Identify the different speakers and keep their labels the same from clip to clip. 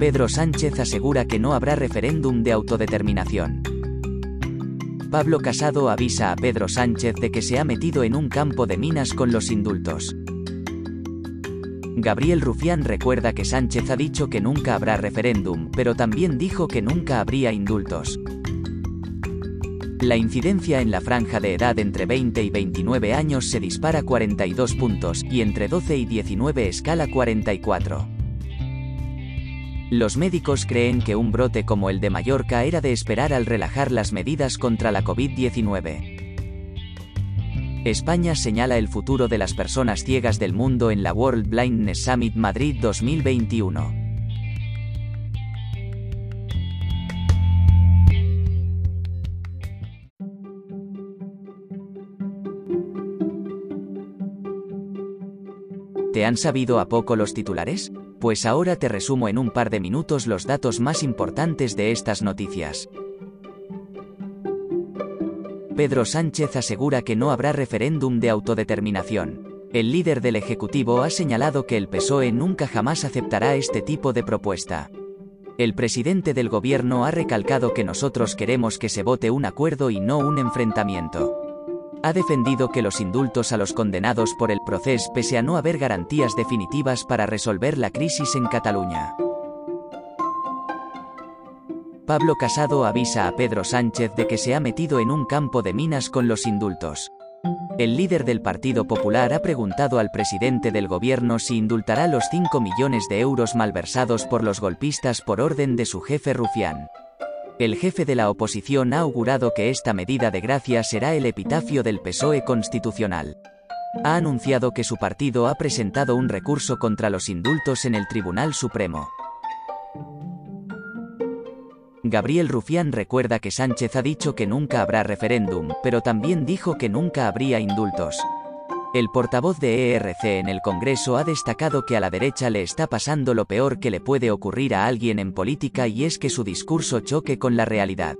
Speaker 1: Pedro Sánchez asegura que no habrá referéndum de autodeterminación. Pablo Casado avisa a Pedro Sánchez de que se ha metido en un campo de minas con los indultos. Gabriel Rufián recuerda que Sánchez ha dicho que nunca habrá referéndum, pero también dijo que nunca habría indultos. La incidencia en la franja de edad entre 20 y 29 años se dispara 42 puntos, y entre 12 y 19 escala 44. Los médicos creen que un brote como el de Mallorca era de esperar al relajar las medidas contra la COVID-19. España señala el futuro de las personas ciegas del mundo en la World Blindness Summit Madrid 2021. ¿Te han sabido a poco los titulares? Pues ahora te resumo en un par de minutos los datos más importantes de estas noticias. Pedro Sánchez asegura que no habrá referéndum de autodeterminación. El líder del Ejecutivo ha señalado que el PSOE nunca jamás aceptará este tipo de propuesta. El presidente del gobierno ha recalcado que nosotros queremos que se vote un acuerdo y no un enfrentamiento ha defendido que los indultos a los condenados por el proceso pese a no haber garantías definitivas para resolver la crisis en Cataluña. Pablo Casado avisa a Pedro Sánchez de que se ha metido en un campo de minas con los indultos. El líder del Partido Popular ha preguntado al presidente del gobierno si indultará los 5 millones de euros malversados por los golpistas por orden de su jefe Rufián. El jefe de la oposición ha augurado que esta medida de gracia será el epitafio del PSOE constitucional. Ha anunciado que su partido ha presentado un recurso contra los indultos en el Tribunal Supremo. Gabriel Rufián recuerda que Sánchez ha dicho que nunca habrá referéndum, pero también dijo que nunca habría indultos. El portavoz de ERC en el Congreso ha destacado que a la derecha le está pasando lo peor que le puede ocurrir a alguien en política y es que su discurso choque con la realidad.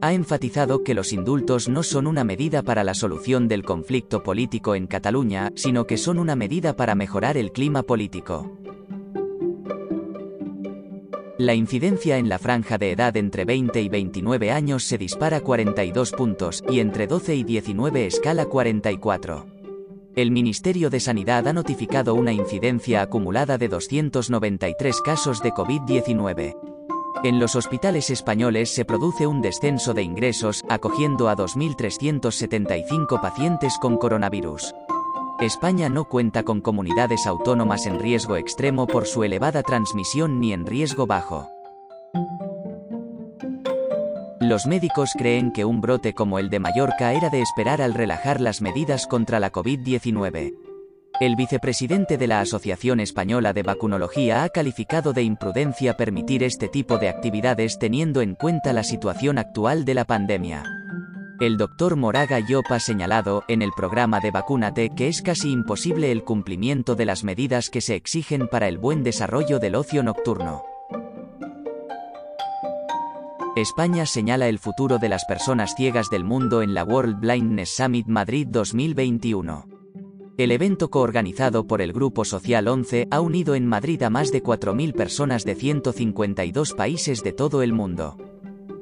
Speaker 1: Ha enfatizado que los indultos no son una medida para la solución del conflicto político en Cataluña, sino que son una medida para mejorar el clima político. La incidencia en la franja de edad entre 20 y 29 años se dispara 42 puntos, y entre 12 y 19 escala 44. El Ministerio de Sanidad ha notificado una incidencia acumulada de 293 casos de COVID-19. En los hospitales españoles se produce un descenso de ingresos, acogiendo a 2.375 pacientes con coronavirus. España no cuenta con comunidades autónomas en riesgo extremo por su elevada transmisión ni en riesgo bajo. Los médicos creen que un brote como el de Mallorca era de esperar al relajar las medidas contra la COVID-19. El vicepresidente de la Asociación Española de Vacunología ha calificado de imprudencia permitir este tipo de actividades teniendo en cuenta la situación actual de la pandemia. El doctor Moraga Yop ha señalado, en el programa de Vacúnate, que es casi imposible el cumplimiento de las medidas que se exigen para el buen desarrollo del ocio nocturno. España señala el futuro de las personas ciegas del mundo en la World Blindness Summit Madrid 2021. El evento coorganizado por el Grupo Social 11 ha unido en Madrid a más de 4.000 personas de 152 países de todo el mundo.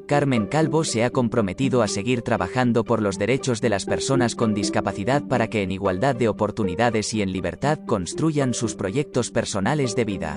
Speaker 1: Carmen Calvo se ha comprometido a seguir trabajando por los derechos de las personas con discapacidad para que en igualdad de oportunidades y en libertad construyan sus proyectos personales de vida.